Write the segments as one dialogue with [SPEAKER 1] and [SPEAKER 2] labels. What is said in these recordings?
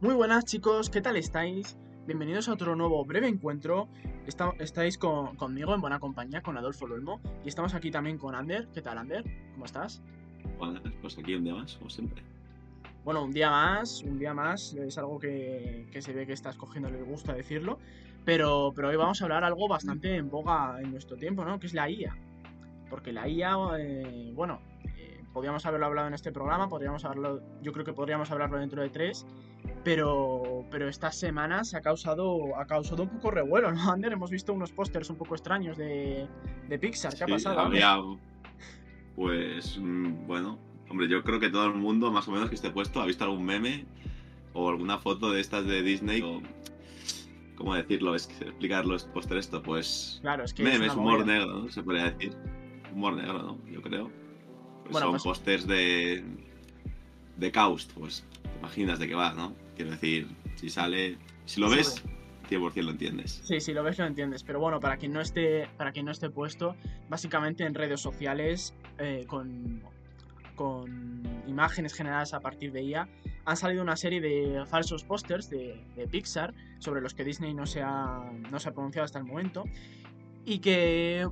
[SPEAKER 1] Muy buenas chicos, ¿qué tal estáis? Bienvenidos a otro nuevo breve encuentro. Está- estáis con- conmigo en buena compañía, con Adolfo Luelmo. Y estamos aquí también con Ander. ¿Qué tal, Ander? ¿Cómo estás?
[SPEAKER 2] Bueno, pues aquí un día más, como siempre.
[SPEAKER 1] Bueno, un día más, un día más. Es algo que, que se ve que estás cogiendo el gusto a decirlo. Pero, pero hoy vamos a hablar algo bastante en boga en nuestro tiempo, ¿no? Que es la IA. Porque la IA, eh, bueno, eh, podríamos haberlo hablado en este programa, podríamos haberlo, yo creo que podríamos hablarlo dentro de tres, pero, pero estas semanas ha causado, ha causado un poco revuelo, ¿no, Ander? Hemos visto unos pósters un poco extraños de, de Pixar. ¿Qué ha pasado?
[SPEAKER 2] Había, pues, mm, bueno, hombre, yo creo que todo el mundo, más o menos que esté puesto, ha visto algún meme o alguna foto de estas de Disney. O, ¿Cómo decirlo? Es que explicarlo es postre esto, pues.
[SPEAKER 1] Claro, es que es
[SPEAKER 2] memes, humor
[SPEAKER 1] movida.
[SPEAKER 2] negro, ¿no? Se podría decir. Humor negro, ¿no? Yo creo. Pues
[SPEAKER 1] Bueno,
[SPEAKER 2] son
[SPEAKER 1] pues-
[SPEAKER 2] pósters de. de Caust, pues. Te imaginas de qué va, ¿no? Quiero decir, si sale. Si lo
[SPEAKER 1] Sí,
[SPEAKER 2] ves, 100% lo entiendes.
[SPEAKER 1] Sí, si lo ves lo entiendes, pero bueno, para quien no esté, para quien no esté puesto, básicamente en redes sociales eh, con, con imágenes generadas a partir de IA han salido una serie de falsos pósters de, de Pixar sobre los que Disney no se, ha, no se ha pronunciado hasta el momento y que,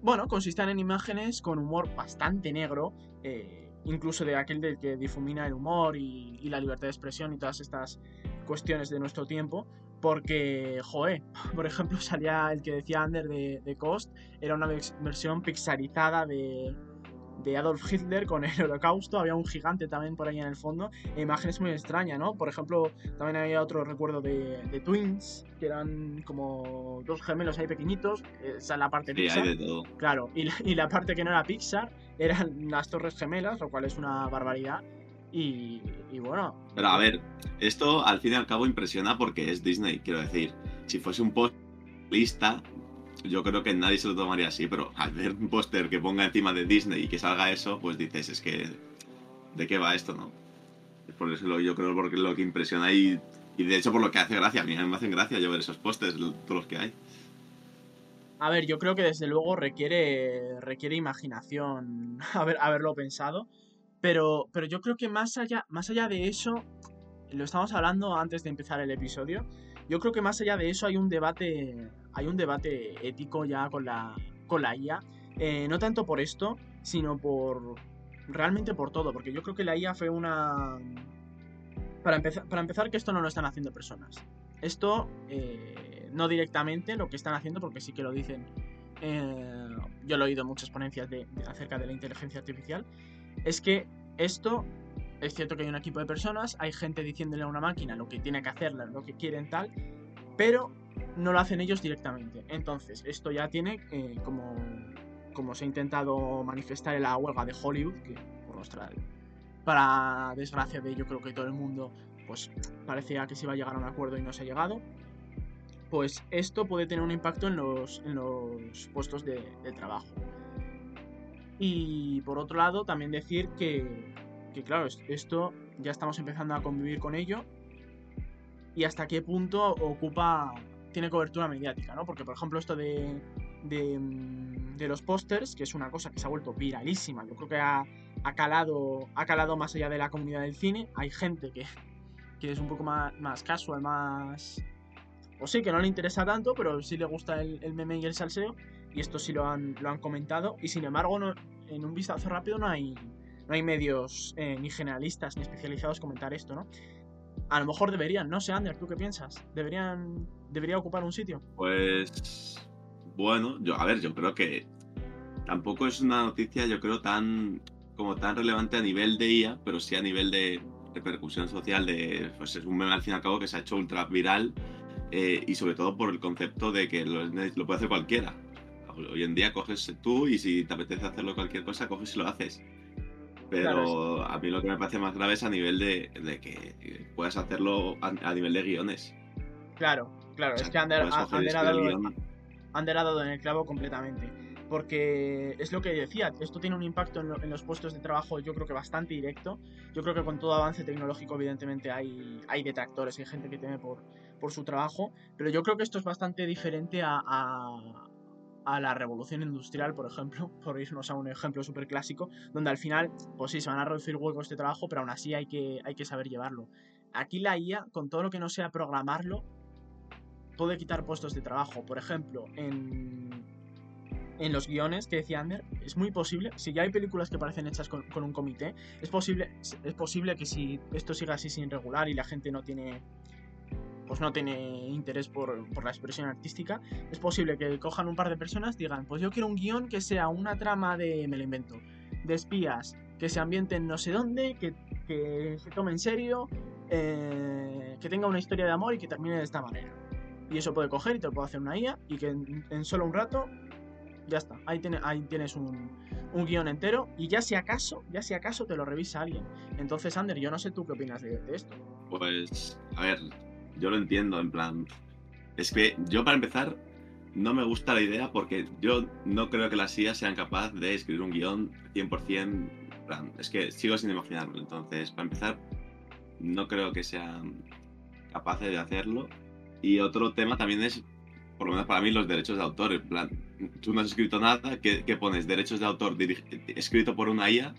[SPEAKER 1] bueno, consisten en imágenes con humor bastante negro, eh, incluso de aquel del que difumina el humor y, y la libertad de expresión y todas estas cuestiones de nuestro tiempo, porque, joe, por ejemplo, salía el que decía Ander de, de Cost, era una vers- versión pixarizada de, de Adolf Hitler con el holocausto, había un gigante también por ahí en el fondo, e imágenes muy extrañas, ¿no? Por ejemplo, también había otro recuerdo de, de Twins, que eran como dos gemelos ahí pequeñitos, esa es la parte
[SPEAKER 2] Sí,
[SPEAKER 1] Pixar.
[SPEAKER 2] hay de todo.
[SPEAKER 1] Claro, y la, y la parte que no era Pixar eran las Torres Gemelas, lo cual es una barbaridad. Y, y bueno,
[SPEAKER 2] Pero a ver, esto al fin y al cabo impresiona porque es Disney, quiero decir. Si fuese un post lista, yo creo que nadie se lo tomaría así, pero al ver un póster que ponga encima de Disney y que salga eso, pues dices, es que, ¿de qué va esto, no? Por eso yo creo porque lo que impresiona y, y de hecho por lo que hace gracia. A mí me hacen gracia yo ver esos pósters, todos los que hay.
[SPEAKER 1] a ver, yo creo que desde luego requiere, requiere imaginación haber, haberlo pensado. Pero, pero yo creo que más allá, más allá de eso, lo estamos hablando antes de empezar el episodio. Yo creo que más allá de eso hay un debate, hay un debate ético ya con la, con la IA. Eh, no tanto por esto, sino por realmente por todo, porque yo creo que la IA fue una para empezar, para empezar que esto no lo están haciendo personas. Esto eh, no directamente lo que están haciendo, porque sí que lo dicen. eh, yo lo he oído en muchas ponencias de- acerca de la inteligencia artificial. Es que esto es cierto que hay un equipo de personas, hay gente diciéndole a una máquina lo que tiene que hacer, lo que quieren tal, pero no lo hacen ellos directamente. Entonces, esto ya tiene, eh, como, como se ha intentado manifestar en la huelga de Hollywood, que por nuestra, para desgracia de yo creo que todo el mundo, pues parecía que se iba a llegar a un acuerdo y no se ha llegado, pues esto puede tener un impacto en los, en los puestos de, de trabajo. Y por otro lado, también decir que, que, claro, es- esto ya estamos empezando a convivir con ello y hasta qué punto ocupa, tiene cobertura mediática, ¿no? Porque, por ejemplo, esto de, de, mm, de los pósters, que es una cosa que se ha vuelto viralísima, yo creo que ha, ha calado, ha calado más allá de la comunidad del cine, hay gente que, que es un poco más, más casual, más... O sí, que no le interesa tanto, pero sí le gusta el, el meme y el salseo, y esto sí lo han, lo han comentado, y sin embargo, no- en un vistazo rápido no hay, no hay medios eh, ni generalistas ni especializados comentar esto, ¿no? A lo mejor deberían, no sé, Ander, ¿tú qué piensas? ¿Deberían, ¿Debería ocupar un sitio?
[SPEAKER 2] Pues bueno, yo a ver, yo creo que tampoco es una noticia, yo creo tan como tan relevante a nivel de IA, pero sí a nivel de repercusión social de pues es un meme al fin y al cabo que se ha hecho ultra viral eh, y sobre todo por el concepto de que lo, lo puede hacer cualquiera. Hoy en día coges tú y si te apetece hacerlo cualquier cosa, coges y lo haces. Pero
[SPEAKER 1] Claro,
[SPEAKER 2] a mí lo que me parece más grave es a nivel de, de que puedas hacerlo a, a nivel de guiones.
[SPEAKER 1] Claro, claro,
[SPEAKER 2] O sea,
[SPEAKER 1] es que Ander,
[SPEAKER 2] puedes
[SPEAKER 1] a-
[SPEAKER 2] coger y
[SPEAKER 1] Ander ha
[SPEAKER 2] escribir
[SPEAKER 1] dado, en el clavo completamente. Porque es lo que decía, esto tiene un impacto en, lo- en los puestos de trabajo yo creo que bastante directo. Yo creo que con todo avance tecnológico evidentemente hay, hay detractores, hay gente que teme por, por su trabajo, pero yo creo que esto es bastante diferente a, a- a la revolución industrial, por ejemplo, por irnos a un ejemplo súper clásico, donde al final, pues sí, se van a reducir huecos de trabajo, pero aún así hay que, hay que saber llevarlo. aquí la IA, con todo lo que no sea programarlo, puede quitar puestos de trabajo. Por ejemplo, en, en los guiones que decía Ander, es muy posible, si ya hay películas que parecen hechas con, un comité, es posible, es posible que si esto siga así sin regular y la gente no tiene pues no tiene interés por, por, la expresión artística, es posible que cojan un par de personas digan, pues yo quiero un guion que sea una trama de, me lo invento, de espías, que se ambienten no sé dónde, que, que se tome en serio, eh, que tenga una historia de amor y que termine de esta manera. Y eso puede coger y te lo puede hacer una IA y que en, solo un rato ya está. Ahí, ahí tienes un, un, guion entero y ya si acaso, ya si acaso te lo revisa alguien. Entonces, Ander, yo no sé tú qué opinas de, de esto.
[SPEAKER 2] Pues, a ver, yo lo entiendo, en plan. Es que yo, para empezar, no me gusta la idea porque yo no creo que las IA sean capaces de escribir un guion 100%. Plan, es que sigo sin imaginarlo. Entonces, para empezar, no creo que sean capaces de hacerlo. Y otro tema también es, por lo menos para mí, los derechos de autor. En plan, tú no has escrito nada, ¿qué, pones? ¿Derechos de autor escrito por una IA?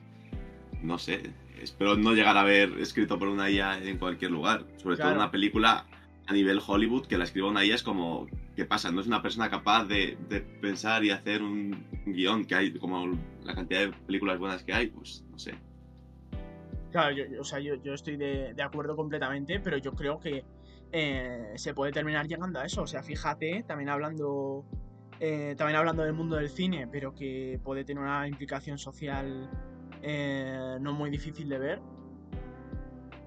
[SPEAKER 2] No sé, espero no llegar a ver escrito por una IA en cualquier lugar. Sobre todo una película a nivel Hollywood que la escriba una IA es como, ¿qué pasa? No es una persona capaz de, pensar y hacer un, guion que hay, como la cantidad de películas buenas que hay, pues no sé.
[SPEAKER 1] Claro, yo, o sea, yo, estoy de, acuerdo completamente, pero yo creo que eh, se puede terminar llegando a eso. O sea, fíjate, también hablando, eh, también hablando del mundo del cine, pero que puede tener una implicación social eh, no muy difícil de ver,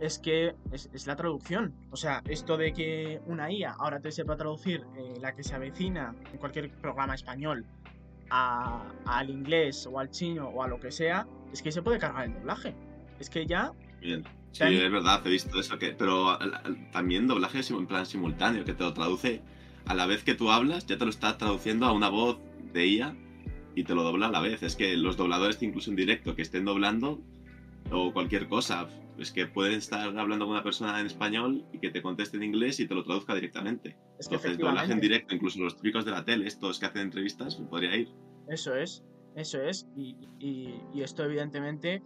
[SPEAKER 1] es que es, la traducción. O sea, esto de que una IA ahora te sepa traducir eh, la que se avecina en cualquier programa español al inglés o al chino o a lo que sea, es que se puede cargar el doblaje. Es que ya...
[SPEAKER 2] Bien. Sí, es verdad, he visto eso, que, pero también doblaje en plan simultáneo, que te lo traduce a la vez que tú hablas, ya te lo está traduciendo a una voz de IA y te lo dobla a la vez. Es que los dobladores, incluso en directo, que estén doblando o cualquier cosa, es que pueden estar hablando con una persona en español y que te conteste en inglés y te lo traduzca directamente. Es que Entonces, doblaje en directo, incluso los típicos de la tele, estos que hacen entrevistas, podría ir.
[SPEAKER 1] Eso es, eso es. Y, y, esto, evidentemente,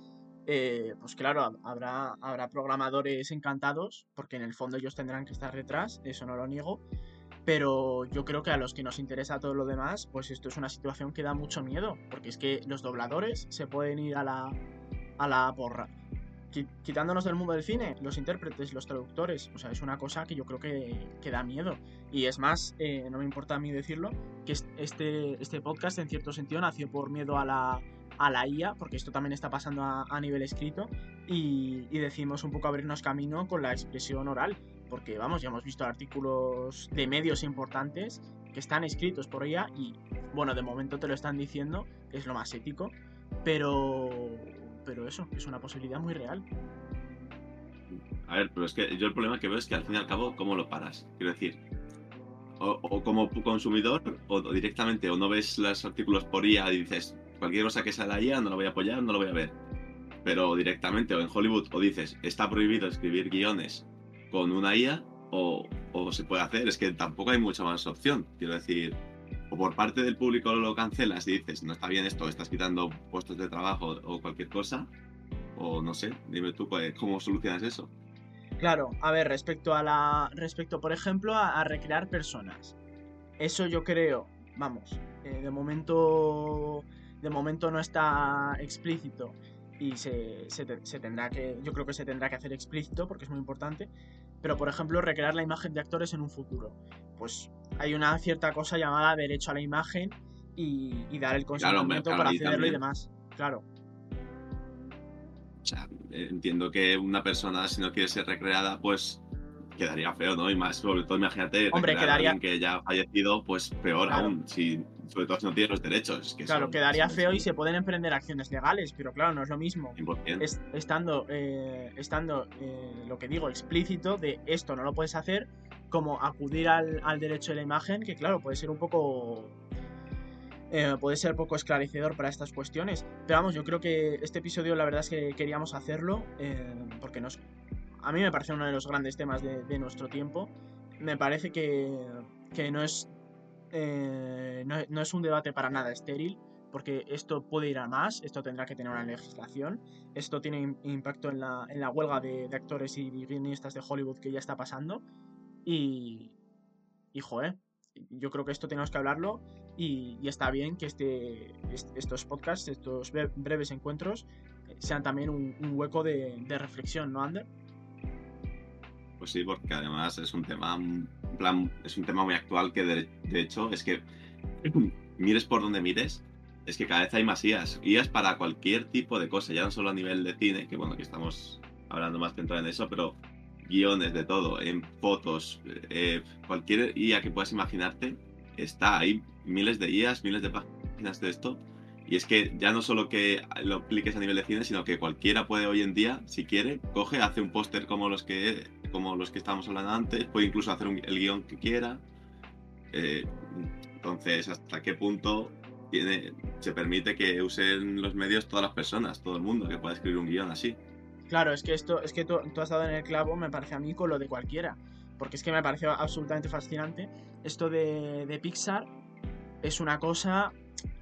[SPEAKER 1] eh, pues claro, habrá, habrá programadores encantados, porque en el fondo ellos tendrán que estar detrás, eso no lo niego pero yo creo que a los que nos interesa todo lo demás, pues esto es una situación que da mucho miedo, porque es que los dobladores se pueden ir a la, a la porra. Quitándonos del mundo del cine, los intérpretes, los traductores, o sea, es una cosa que yo creo que, que da miedo. Y es más, eh, no me importa a mí decirlo, que este, este podcast en cierto sentido nació por miedo a la, a la IA, porque esto también está pasando a, a nivel escrito, y, y, decimos un poco abrirnos camino con la expresión oral porque vamos, ya hemos visto artículos de medios importantes que están escritos por ella y bueno, de momento te lo están diciendo, es lo más ético, pero pero eso, es una posibilidad muy real.
[SPEAKER 2] A ver, pero es que yo el problema que veo es que al fin y al cabo, ¿cómo lo paras? Quiero decir, o, como consumidor, o directamente, o no ves los artículos por IA y dices, cualquier cosa que sea la IA no lo voy a apoyar, no lo voy a ver. Pero directamente, o en Hollywood, o dices, está prohibido escribir guiones con una IA o, se puede hacer. Es que tampoco hay mucha más opción. Quiero decir, o por parte del público lo cancelas y dices, no está bien esto, estás quitando puestos de trabajo o cualquier cosa, o no sé, dime tú cómo solucionas eso.
[SPEAKER 1] Claro, a ver, respecto a la. Respecto, por ejemplo, a, recrear personas. Eso yo creo, vamos, eh, de momento. De momento no está explícito y se, se, tendrá que, yo creo que se tendrá que hacer explícito porque es muy importante, pero por ejemplo recrear la imagen de actores en un futuro. Pues hay una cierta cosa llamada derecho a la imagen y, dar el consentimiento para accederlo y demás. Claro.
[SPEAKER 2] O sea, entiendo que una persona si no quiere ser recreada, pues quedaría feo, ¿no? Y más, sobre todo, imagínate,
[SPEAKER 1] Hombre, quedaría...
[SPEAKER 2] alguien que ya ha fallecido, pues peor aún, si, sobre todo si no tiene los derechos.
[SPEAKER 1] claro, quedaría feo y se pueden emprender acciones legales, pero claro, no es lo mismo. estando, eh, estando eh, lo que digo, explícito de esto no lo puedes hacer, como acudir al, derecho de la imagen, que claro, puede ser un poco eh, puede ser poco esclarecedor para estas cuestiones. Pero vamos, yo creo que este episodio la verdad es que queríamos hacerlo porque nos, a mí me parece uno de los grandes temas de, nuestro tiempo. Me parece que, no, es, eh, no, es un debate para nada estéril. porque esto puede ir a más, esto tendrá que tener una legislación, esto tiene impacto en la, en la huelga de, actores y guionistas de Hollywood que ya está pasando. Y, y joder, yo creo que esto tenemos que hablarlo y, está bien que este, estos podcasts, estos breves encuentros, eh, sean también un, hueco de, reflexión, ¿no, Ander?
[SPEAKER 2] Pues sí, porque además es un tema, es un tema muy actual que de, hecho es que mires por donde mires, es que cada vez hay más IAS. IAS para cualquier tipo de cosa, ya no solo a nivel de cine, que bueno, que estamos hablando más centrado en eso, pero guiones de todo, en fotos, eh, cualquier IA que puedas imaginarte, está ahí. Miles de IAS, miles de páginas de esto. Y es que ya no solo que lo apliques a nivel de cine, sino que cualquiera puede hoy en día, si quiere, coge, hace un póster como los que como los que estábamos hablando antes, puede incluso hacer el guion que quiera. Eh, entonces, ¿hasta qué punto tiene, se permite que usen los medios todas las personas, todo el mundo, que pueda escribir un guion así.
[SPEAKER 1] Claro, es que esto, es que tú, has dado en el clavo, me parece a mí con lo de cualquiera. Porque es que me pareció absolutamente fascinante. Esto de, de Pixar es una cosa.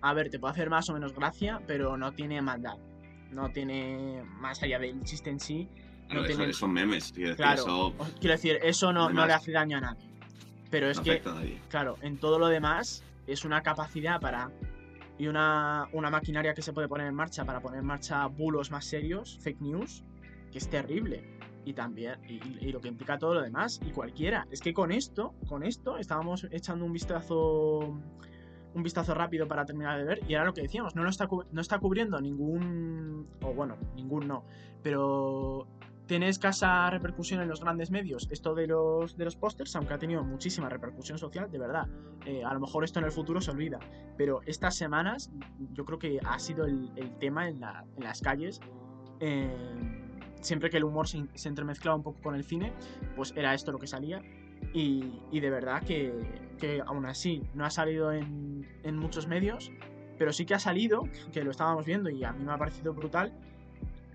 [SPEAKER 1] A ver, te puede hacer más o menos gracia, pero no tiene maldad. No tiene. Más allá del chiste en sí. No.
[SPEAKER 2] Son memes. Quiero decir,
[SPEAKER 1] claro,
[SPEAKER 2] eso...
[SPEAKER 1] quiero decir, eso no, no, le hace daño a nadie. Pero es que, claro, en todo lo demás es una capacidad para y una, maquinaria que se puede poner en marcha para poner en marcha bulos más serios, fake news, que es terrible. Y también, y, lo que implica todo lo demás, y cualquiera. Es que con esto, con esto, estábamos echando un vistazo un vistazo rápido para terminar de ver y era lo que decíamos, no, está, no está cubriendo ningún, o bueno, ningún no, pero tiene escasa repercusión en los grandes medios esto de los, de los pósters, aunque ha tenido muchísima repercusión social, de verdad. Eh, a lo mejor esto en el futuro se olvida, pero estas semanas yo creo que ha sido el, tema en, las calles. Eh, siempre que el humor se, entremezclaba un poco con el cine, pues era esto lo que salía. Y, de verdad que, que, aún así no ha salido en, en muchos medios, pero sí que ha salido, que lo estábamos viendo y a mí me ha parecido brutal,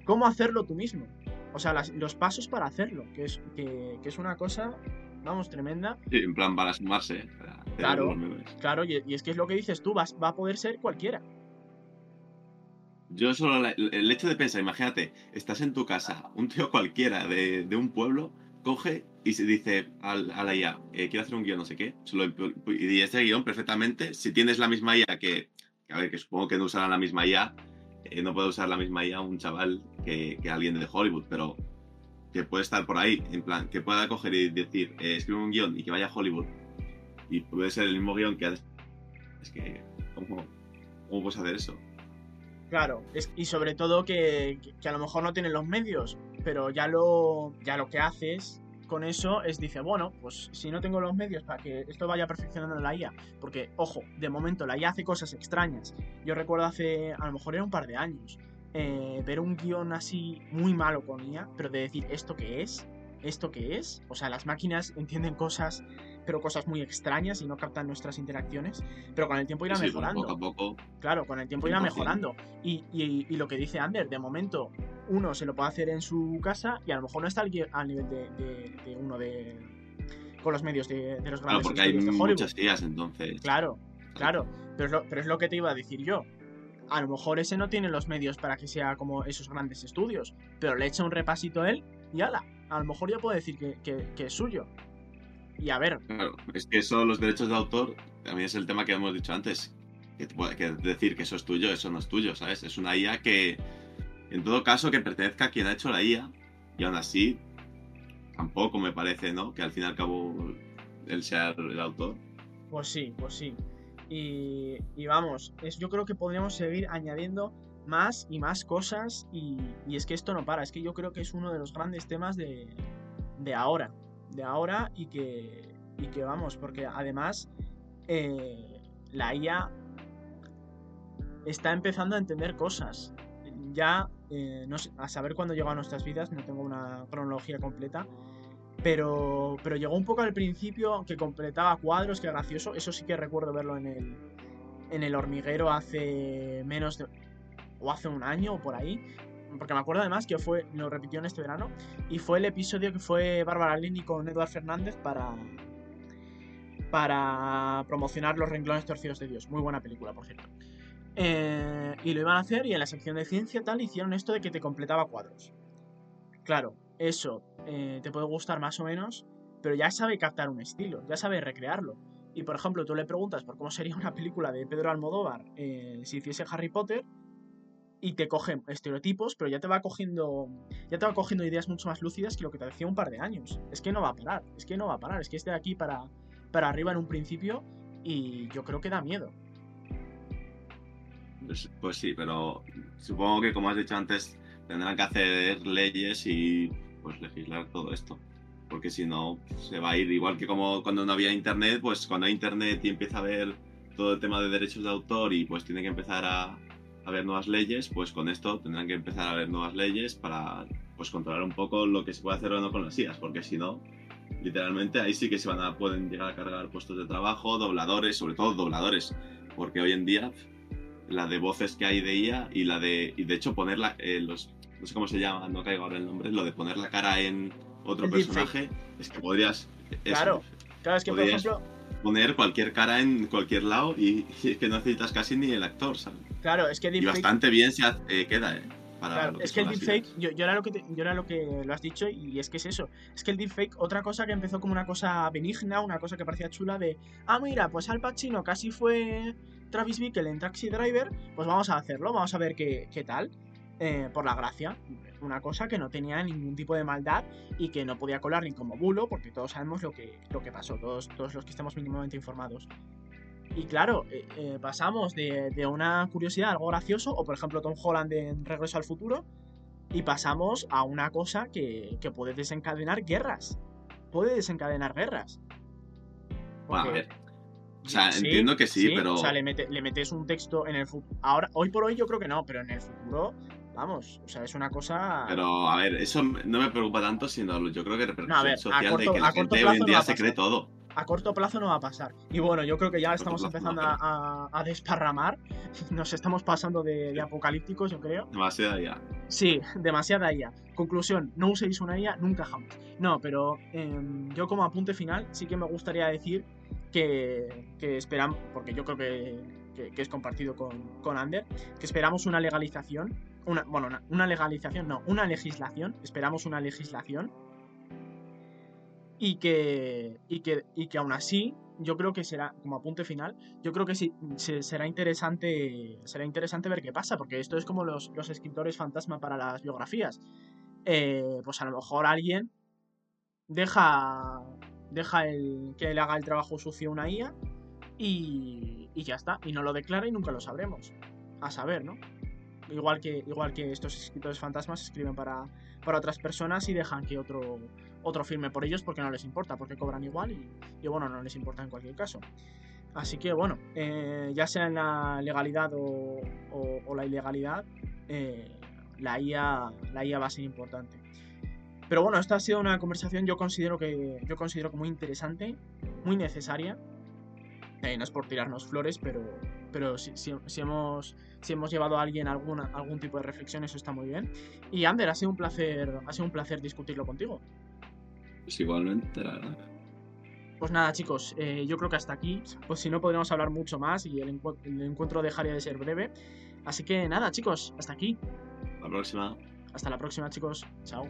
[SPEAKER 1] cómo hacerlo tú mismo. O sea, los pasos para hacerlo, que es, que, es una cosa, vamos, tremenda.
[SPEAKER 2] Sí, en plan para sumarse.
[SPEAKER 1] claro, claro, y, es que es lo que dices tú, va a poder ser cualquiera.
[SPEAKER 2] Yo solo el hecho de pensar, imagínate, estás en tu casa, un tío cualquiera de, un pueblo coge y se dice a, la IA, eh, quiero hacer un guion, no sé qué, y este guion perfectamente, si tienes la misma IA que, a ver, que supongo que no usarán la misma IA, eh, no puede usar la misma IA un chaval que, alguien de Hollywood, pero que puede estar por ahí, en plan, que pueda coger y decir, eh, escribe un guion y que vaya a Hollywood. Y puede ser el mismo guion que hace. Es que, ¿cómo, cómo puedes hacer eso?
[SPEAKER 1] Claro, y sobre todo que, que, a lo mejor no tienen los medios, pero ya lo, ya lo que haces con eso es, dice, bueno, pues si no tengo los medios para que esto vaya perfeccionando la IA, porque, ojo, de momento la IA hace cosas extrañas. Yo recuerdo hace, a lo mejor era un par de años, eh, ver un guion así muy malo con IA, pero de decir, ¿esto qué es? ¿Esto qué es? O sea, las máquinas entienden cosas pero cosas muy extrañas y no captan nuestras interacciones. Pero con el tiempo irá mejorando.
[SPEAKER 2] Poco a poco.
[SPEAKER 1] Claro, con el tiempo irá mejorando. Y, y, lo que dice Ander, de momento, uno se lo puede hacer en su casa y a lo mejor no está al, nivel de, uno de. con los medios de, los grandes
[SPEAKER 2] Claro, porque hay muchas entonces.
[SPEAKER 1] Claro, claro. Pero es, lo, pero es lo que te iba a decir yo a lo mejor ese no tiene los medios para que sea como esos grandes estudios, pero le echa un repasito a él y ala, a lo mejor ya puede decir que, que es suyo. Y a ver.
[SPEAKER 2] Claro, es que eso, los derechos de autor, también es el tema que hemos dicho antes. Que, que decir que eso es tuyo, eso no es tuyo, ¿sabes? Es una IA que, en todo caso, que pertenezca a quien ha hecho la IA. Y aún así, tampoco me parece, ¿no? Que al fin y al cabo él sea el autor.
[SPEAKER 1] Pues sí, pues sí. Y, y vamos, es, yo creo que podríamos seguir añadiendo más y más cosas. Y, y, es que esto no para. Es que yo creo que es uno de los grandes temas de, de ahora de ahora y que, y que vamos, porque además eh, la IA está empezando a entender cosas. Ya, eh, no sé, a saber cuándo llegó a nuestras vidas, no tengo una cronología completa, pero, pero llegó un poco al principio que completaba cuadros, que gracioso. Eso sí que recuerdo verlo en el, en el hormiguero hace menos de. o hace un año o por ahí porque me acuerdo además que fue, lo repitió en este verano, y fue el episodio que fue Bárbara Lini con Eduard Fernández para, para promocionar Los renglones torcidos de Dios. Muy buena película, por cierto. Eh, y lo iban a hacer y en la sección de ciencia tal hicieron esto de que te completaba cuadros. Claro, eso eh, te puede gustar más o menos, pero ya sabe captar un estilo, ya sabe recrearlo. Y por ejemplo, tú le preguntas por cómo sería una película de Pedro Almodóvar eh, si hiciese Harry Potter y te coge estereotipos, pero ya te va cogiendo ya te va cogiendo ideas mucho más lúcidas que lo que te decía un par de años. Es que no va a parar, es que no va a parar, es que esté aquí para, para arriba en un principio y yo creo que da miedo.
[SPEAKER 2] Pues, pues sí, pero supongo que como has dicho antes tendrán que hacer leyes y pues legislar todo esto porque si no se va a ir. Igual que como cuando no había internet, pues cuando hay internet y empieza a haber todo el tema de derechos de autor y pues tiene que empezar a, haber nuevas leyes, pues con esto tendrán que empezar a haber nuevas leyes para pues controlar un poco lo que se puede hacer o no con las IAS, porque si no, literalmente ahí sí que se van a pueden llegar a cargar puestos de trabajo, dobladores, sobre todo dobladores, porque hoy en día la de voces que hay de IA y la de y de hecho ponerla eh, los no sé cómo se llama, no caigo ahora el nombre, lo de poner la cara en otro personaje, es que podrías.
[SPEAKER 1] claro, claro, es que por ejemplo.
[SPEAKER 2] Poner cualquier cara en cualquier lado y, es que no necesitas casi ni el actor, ¿sabes?
[SPEAKER 1] Claro, es que
[SPEAKER 2] Y bastante bien se hace, queda, ¿eh?
[SPEAKER 1] claro, es que el deepfake, yo, yo, era lo que yo era lo que lo has dicho y es que es eso. Es que el deepfake, otra cosa que empezó como una cosa benigna, una cosa que parecía chula de, ah, mira, pues Al Pacino casi fue Travis Bickle en Taxi Driver, pues vamos a hacerlo, vamos a ver qué, qué tal. Eh, por la gracia. Una cosa que no tenía ningún tipo de maldad y que no podía colar ni como bulo, porque todos sabemos lo que, lo que pasó, todos, todos los que estemos mínimamente informados. Y claro, eh, eh, pasamos de, una curiosidad, algo gracioso, o por ejemplo Tom Holland en Regreso al Futuro, y pasamos a una cosa que, puede desencadenar guerras. Puede desencadenar guerras.
[SPEAKER 2] a ver. O sea, entiendo que sí, pero.
[SPEAKER 1] O sea, le, le metes un texto en el futuro. Ahora, hoy por hoy yo creo que no, pero en el futuro Vamos, o sea, es una cosa.
[SPEAKER 2] Pero, a ver, eso no me preocupa tanto, sino yo creo que repercusión social de que la gente hoy en día se cree todo.
[SPEAKER 1] A corto plazo no va a pasar. Y bueno, yo creo que ya estamos empezando a, desparramar. Nos estamos pasando de, apocalípticos, yo creo.
[SPEAKER 2] Demasiada IA.
[SPEAKER 1] Sí, demasiada IA. Conclusión, no uséis una IA nunca jamás. No, pero em, yo como apunte final sí que me gustaría decir que, que esperamos, porque yo creo que, es compartido con, con Ander, que esperamos una legalización una, bueno, una, legalización, no, una legislación, esperamos una legislación y que, y que, y que aún así yo creo que será, como apunte final, yo creo que sí, será interesante será interesante ver qué pasa, porque esto es como los, escritores fantasma para las biografías. Eh, pues a lo mejor alguien deja, deja el, que le haga el trabajo sucio una IA y, y ya está, y no lo declara y nunca lo sabremos. A saber, ¿no? igual que, igual que estos escritores fantasmas escriben para, para otras personas y dejan que otro, otro firme por ellos porque no les importa, porque cobran igual y, bueno, no les importa en cualquier caso. Así que bueno, eh, ya sea en la legalidad o, o, la ilegalidad, eh, la, IA, la IA va a ser importante. Pero bueno, esta ha sido una conversación yo considero que yo considero muy interesante, muy necesaria. Eh, no es por tirarnos flores, pero, pero si, si, hemos, si hemos llevado a alguien alguna, algún tipo de reflexión, eso está muy bien. Y Ander, ha sido un placer, ha sido un placer discutirlo contigo.
[SPEAKER 2] Pues igualmente, la verdad.
[SPEAKER 1] Pues nada, chicos, eh, yo creo que hasta aquí, pues si no podríamos hablar mucho más y el, encuentro dejaría de ser breve. Así que nada, chicos, hasta aquí.
[SPEAKER 2] Hasta la próxima.
[SPEAKER 1] Hasta la próxima, chicos. Chao.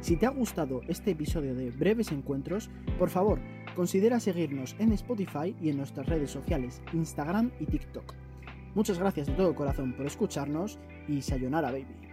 [SPEAKER 3] Si te ha gustado este episodio de Breves Encuentros, por favor, considera seguirnos en Spotify y en nuestras redes sociales, Instagram y TikTok. Muchas gracias de todo corazón por escucharnos y sayonara baby.